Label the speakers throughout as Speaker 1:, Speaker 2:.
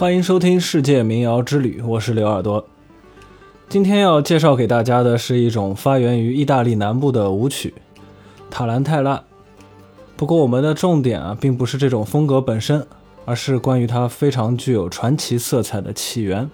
Speaker 1: 欢迎收听《世界民谣之旅》，我是刘耳朵。今天要介绍给大家的是一种发源于意大利南部的舞曲——塔兰泰拉。不过，我们的重点啊，并不是这种风格本身，而是关于它非常具有传奇色彩的起源。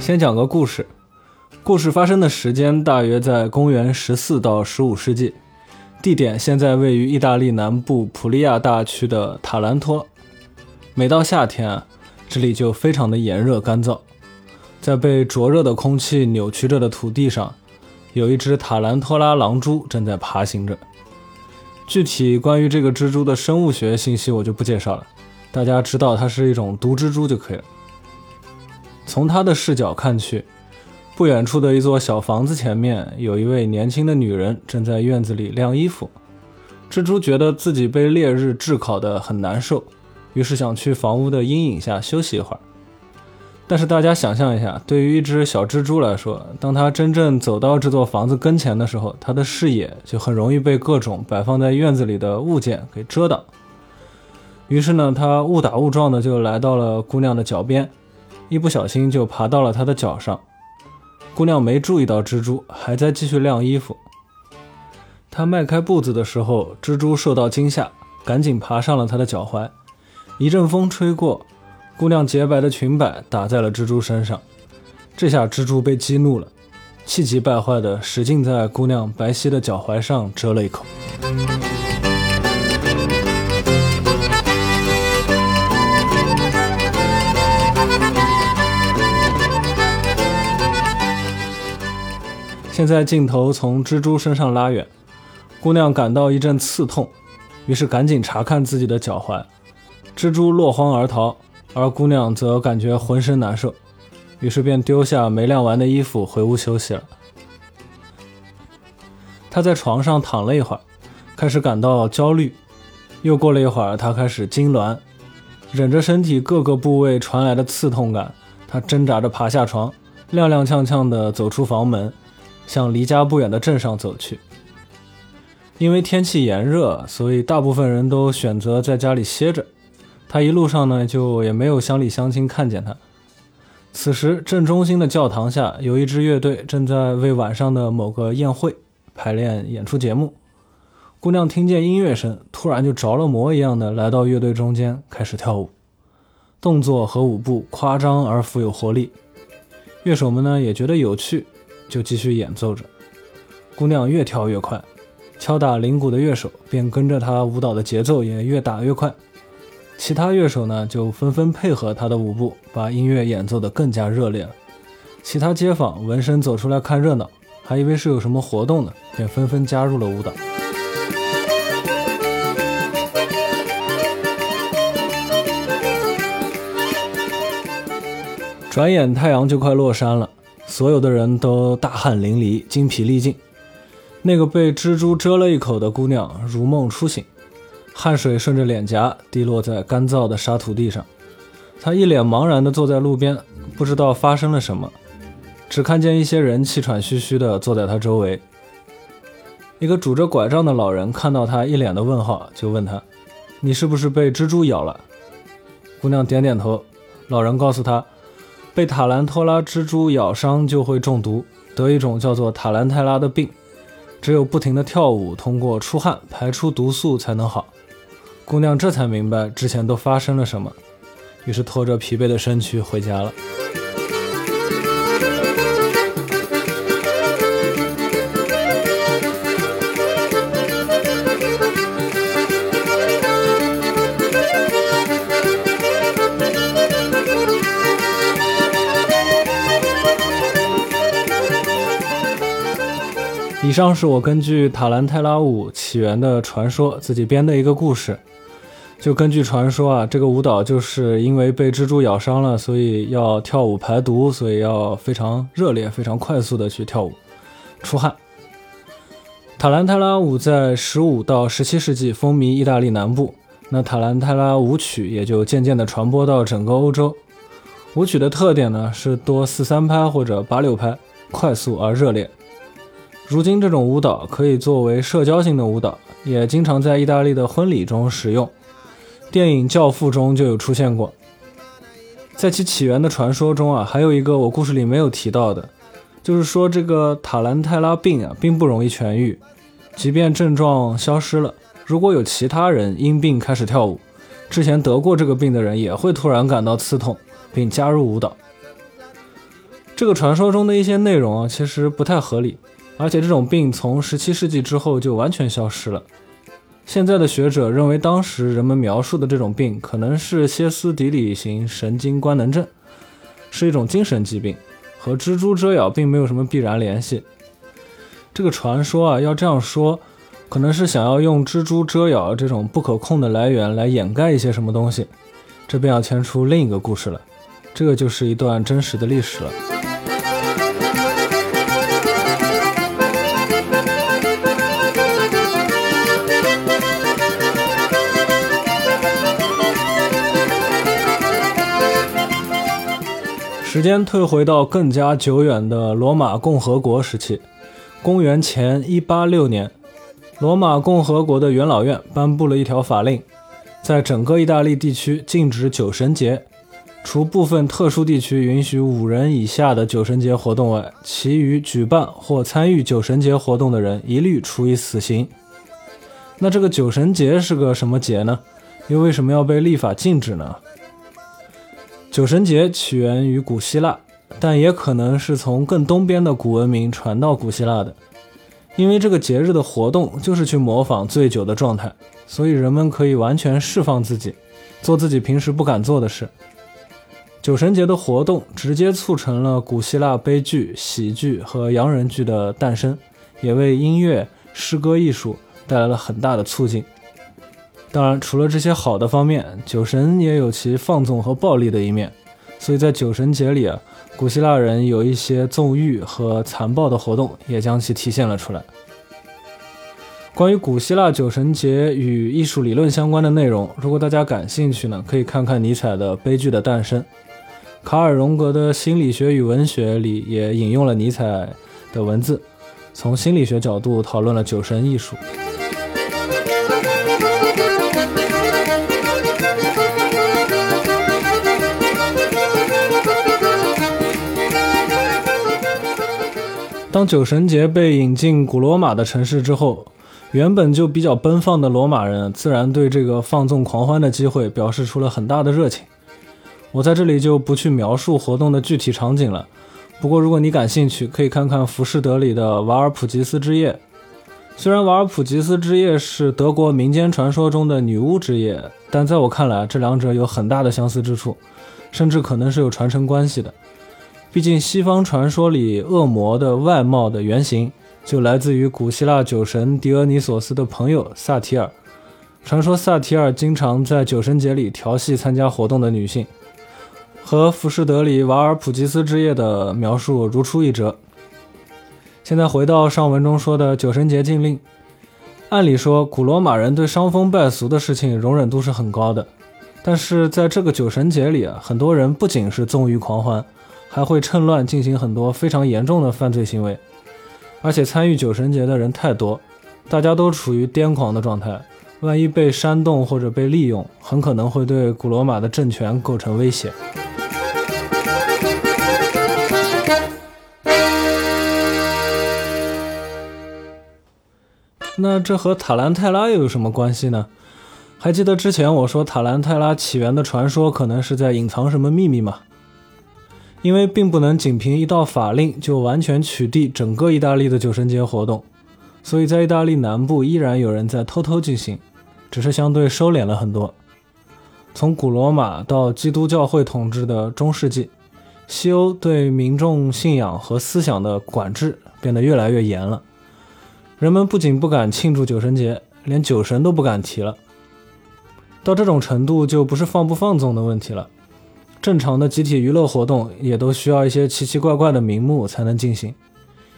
Speaker 1: 先讲个故事。故事发生的时间大约在公元十四到十五世纪，地点现在位于意大利南部普利亚大区的塔兰托。每到夏天，这里就非常的炎热干燥。在被灼热的空气扭曲着的土地上，有一只塔兰托拉狼蛛正在爬行着。具体关于这个蜘蛛的生物学信息我就不介绍了，大家知道它是一种毒蜘蛛就可以了。从它的视角看去。不远处的一座小房子前面，有一位年轻的女人正在院子里晾衣服。蜘蛛觉得自己被烈日炙烤得很难受，于是想去房屋的阴影下休息一会儿。但是大家想象一下，对于一只小蜘蛛来说，当它真正走到这座房子跟前的时候，它的视野就很容易被各种摆放在院子里的物件给遮挡。于是呢，它误打误撞的就来到了姑娘的脚边，一不小心就爬到了她的脚上。姑娘没注意到蜘蛛还在继续晾衣服。她迈开步子的时候，蜘蛛受到惊吓，赶紧爬上了她的脚踝。一阵风吹过，姑娘洁白的裙摆打在了蜘蛛身上。这下蜘蛛被激怒了，气急败坏的使劲在姑娘白皙的脚踝上蛰了一口。现在镜头从蜘蛛身上拉远，姑娘感到一阵刺痛，于是赶紧查看自己的脚踝。蜘蛛落荒而逃，而姑娘则感觉浑身难受，于是便丢下没晾完的衣服回屋休息了。她在床上躺了一会儿，开始感到焦虑。又过了一会儿，她开始痉挛，忍着身体各个部位传来的刺痛感，她挣扎着爬下床，踉踉跄跄地走出房门。向离家不远的镇上走去。因为天气炎热，所以大部分人都选择在家里歇着。他一路上呢，就也没有乡里乡亲看见他。此时，镇中心的教堂下有一支乐队正在为晚上的某个宴会排练演出节目。姑娘听见音乐声，突然就着了魔一样的来到乐队中间，开始跳舞，动作和舞步夸张而富有活力。乐手们呢也觉得有趣。就继续演奏着，姑娘越跳越快，敲打铃鼓的乐手便跟着她舞蹈的节奏也越打越快。其他乐手呢就纷纷配合她的舞步，把音乐演奏得更加热烈了。其他街坊闻声走出来看热闹，还以为是有什么活动呢，便纷纷加入了舞蹈。转眼太阳就快落山了。所有的人都大汗淋漓、精疲力尽。那个被蜘蛛蛰了一口的姑娘如梦初醒，汗水顺着脸颊滴落在干燥的沙土地上。她一脸茫然地坐在路边，不知道发生了什么，只看见一些人气喘吁吁地坐在她周围。一个拄着拐杖的老人看到她一脸的问号，就问她：“你是不是被蜘蛛咬了？”姑娘点点头。老人告诉她。被塔兰托拉蜘蛛咬伤就会中毒，得一种叫做塔兰泰拉的病，只有不停的跳舞，通过出汗排出毒素才能好。姑娘这才明白之前都发生了什么，于是拖着疲惫的身躯回家了。以上是我根据塔兰泰拉舞起源的传说自己编的一个故事。就根据传说啊，这个舞蹈就是因为被蜘蛛咬伤了，所以要跳舞排毒，所以要非常热烈、非常快速的去跳舞出汗。塔兰泰拉舞在十五到十七世纪风靡意大利南部，那塔兰泰拉舞曲也就渐渐的传播到整个欧洲。舞曲的特点呢是多四三拍或者八六拍，快速而热烈。如今这种舞蹈可以作为社交性的舞蹈，也经常在意大利的婚礼中使用。电影《教父》中就有出现过。在其起源的传说中啊，还有一个我故事里没有提到的，就是说这个塔兰泰拉病啊，并不容易痊愈，即便症状消失了，如果有其他人因病开始跳舞，之前得过这个病的人也会突然感到刺痛，并加入舞蹈。这个传说中的一些内容啊，其实不太合理，而且这种病从17世纪之后就完全消失了。现在的学者认为，当时人们描述的这种病可能是歇斯底里型神经官能症，是一种精神疾病，和蜘蛛蛰咬并没有什么必然联系。这个传说啊，要这样说，可能是想要用蜘蛛蛰咬这种不可控的来源来掩盖一些什么东西，这便要牵出另一个故事了，这个就是一段真实的历史了。时间退回到更加久远的罗马共和国时期，公元前一八六年，罗马共和国的元老院颁布了一条法令，在整个意大利地区禁止酒神节，除部分特殊地区允许五人以下的酒神节活动外，其余举办或参与酒神节活动的人一律处以死刑。那这个酒神节是个什么节呢？又为什么要被立法禁止呢？酒神节起源于古希腊，但也可能是从更东边的古文明传到古希腊的。因为这个节日的活动就是去模仿醉酒的状态，所以人们可以完全释放自己，做自己平时不敢做的事。酒神节的活动直接促成了古希腊悲剧、喜剧和洋人剧的诞生，也为音乐、诗歌艺术带来了很大的促进。当然，除了这些好的方面，酒神也有其放纵和暴力的一面。所以在酒神节里啊，古希腊人有一些纵欲和残暴的活动，也将其体现了出来。关于古希腊酒神节与艺术理论相关的内容，如果大家感兴趣呢，可以看看尼采的《悲剧的诞生》。卡尔·荣格的《心理学与文学》里也引用了尼采的文字，从心理学角度讨论了酒神艺术。当酒神节被引进古罗马的城市之后，原本就比较奔放的罗马人自然对这个放纵狂欢的机会表示出了很大的热情。我在这里就不去描述活动的具体场景了。不过如果你感兴趣，可以看看《浮士德》里的瓦尔普吉斯之夜。虽然瓦尔普吉斯之夜是德国民间传说中的女巫之夜，但在我看来，这两者有很大的相似之处，甚至可能是有传承关系的。毕竟，西方传说里恶魔的外貌的原型就来自于古希腊酒神狄俄尼索斯的朋友萨提尔。传说萨提尔经常在酒神节里调戏参加活动的女性，和《浮士德》里瓦尔普吉斯之夜的描述如出一辙。现在回到上文中说的酒神节禁令，按理说，古罗马人对伤风败俗的事情容忍度是很高的，但是在这个酒神节里啊，很多人不仅是纵欲狂欢。还会趁乱进行很多非常严重的犯罪行为，而且参与酒神节的人太多，大家都处于癫狂的状态，万一被煽动或者被利用，很可能会对古罗马的政权构成威胁。那这和塔兰泰拉又有什么关系呢？还记得之前我说塔兰泰拉起源的传说可能是在隐藏什么秘密吗？因为并不能仅凭一道法令就完全取缔整个意大利的酒神节活动，所以在意大利南部依然有人在偷偷进行，只是相对收敛了很多。从古罗马到基督教会统治的中世纪，西欧对民众信仰和思想的管制变得越来越严了。人们不仅不敢庆祝酒神节，连酒神都不敢提了。到这种程度，就不是放不放纵的问题了。正常的集体娱乐活动也都需要一些奇奇怪怪的名目才能进行。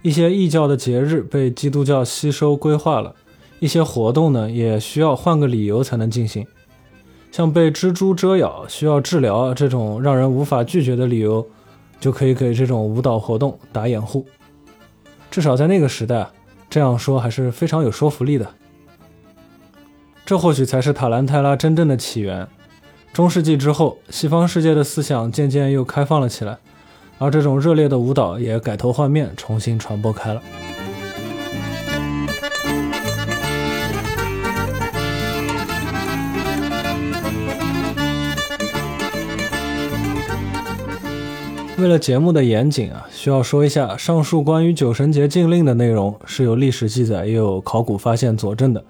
Speaker 1: 一些异教的节日被基督教吸收规划了，一些活动呢也需要换个理由才能进行。像被蜘蛛蛰咬需要治疗这种让人无法拒绝的理由，就可以给这种舞蹈活动打掩护。至少在那个时代，这样说还是非常有说服力的。这或许才是塔兰泰拉真正的起源。中世纪之后，西方世界的思想渐渐又开放了起来，而这种热烈的舞蹈也改头换面，重新传播开了。为了节目的严谨啊，需要说一下，上述关于酒神节禁令的内容是有历史记载，也有考古发现佐证的。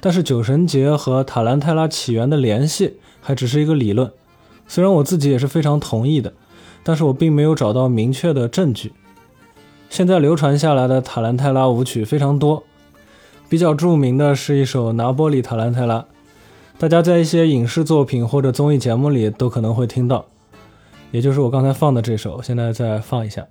Speaker 1: 但是酒神节和塔兰泰拉起源的联系还只是一个理论，虽然我自己也是非常同意的，但是我并没有找到明确的证据。现在流传下来的塔兰泰拉舞曲非常多，比较著名的是一首拿波里塔兰泰拉，大家在一些影视作品或者综艺节目里都可能会听到。也就是我刚才放的这首，现在再放一下。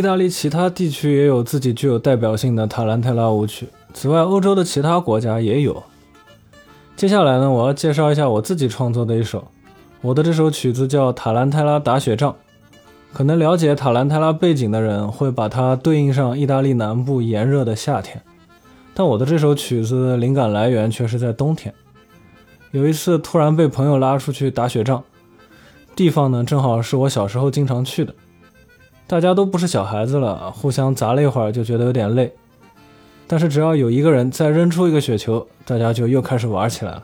Speaker 1: 意大利其他地区也有自己具有代表性的塔兰泰拉舞曲，此外，欧洲的其他国家也有。接下来呢，我要介绍一下我自己创作的一首，我的这首曲子叫《塔兰泰拉打雪仗》。可能了解塔兰泰拉背景的人会把它对应上意大利南部炎热的夏天，但我的这首曲子灵感来源却是在冬天。有一次突然被朋友拉出去打雪仗，地方呢正好是我小时候经常去的，大家都不是小孩子了，互相砸了一会儿就觉得有点累。但是只要有一个人再扔出一个雪球，大家就又开始玩起来了。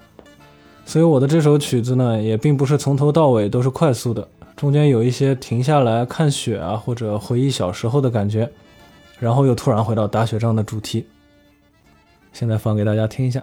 Speaker 1: 所以我的这首曲子呢，也并不是从头到尾都是快速的，中间有一些停下来看雪啊，或者回忆小时候的感觉，然后又突然回到打雪仗的主题。现在放给大家听一下。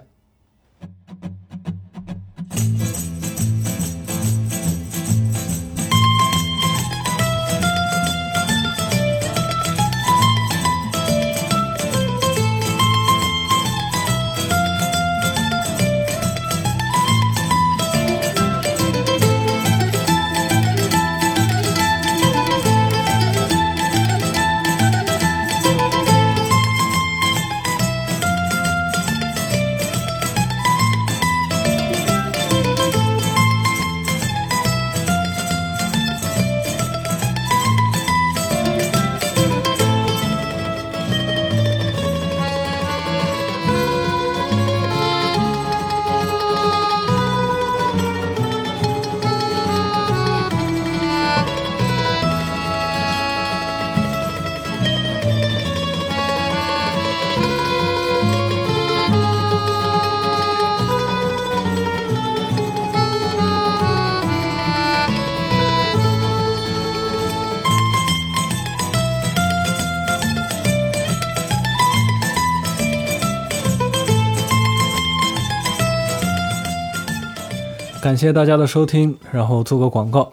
Speaker 1: 感谢大家的收听，然后做个广告，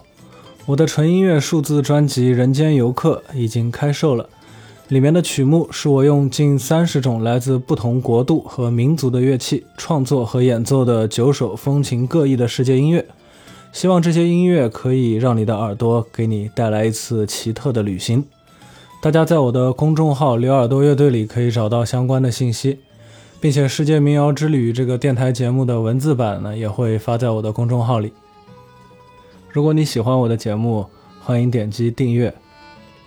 Speaker 1: 我的纯音乐数字专辑《人间游客》已经开售了，里面的曲目是我用近三十种来自不同国度和民族的乐器创作和演奏的九首风情各异的世界音乐，希望这些音乐可以让你的耳朵给你带来一次奇特的旅行。大家在我的公众号“刘耳朵乐队”里可以找到相关的信息。并且《世界民谣之旅》这个电台节目的文字版呢，也会发在我的公众号里。如果你喜欢我的节目，欢迎点击订阅，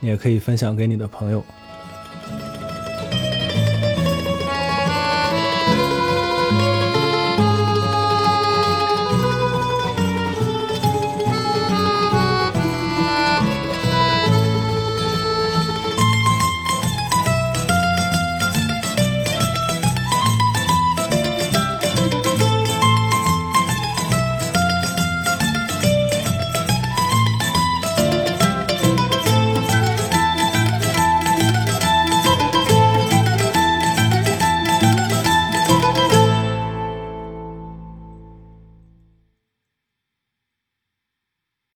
Speaker 1: 你也可以分享给你的朋友。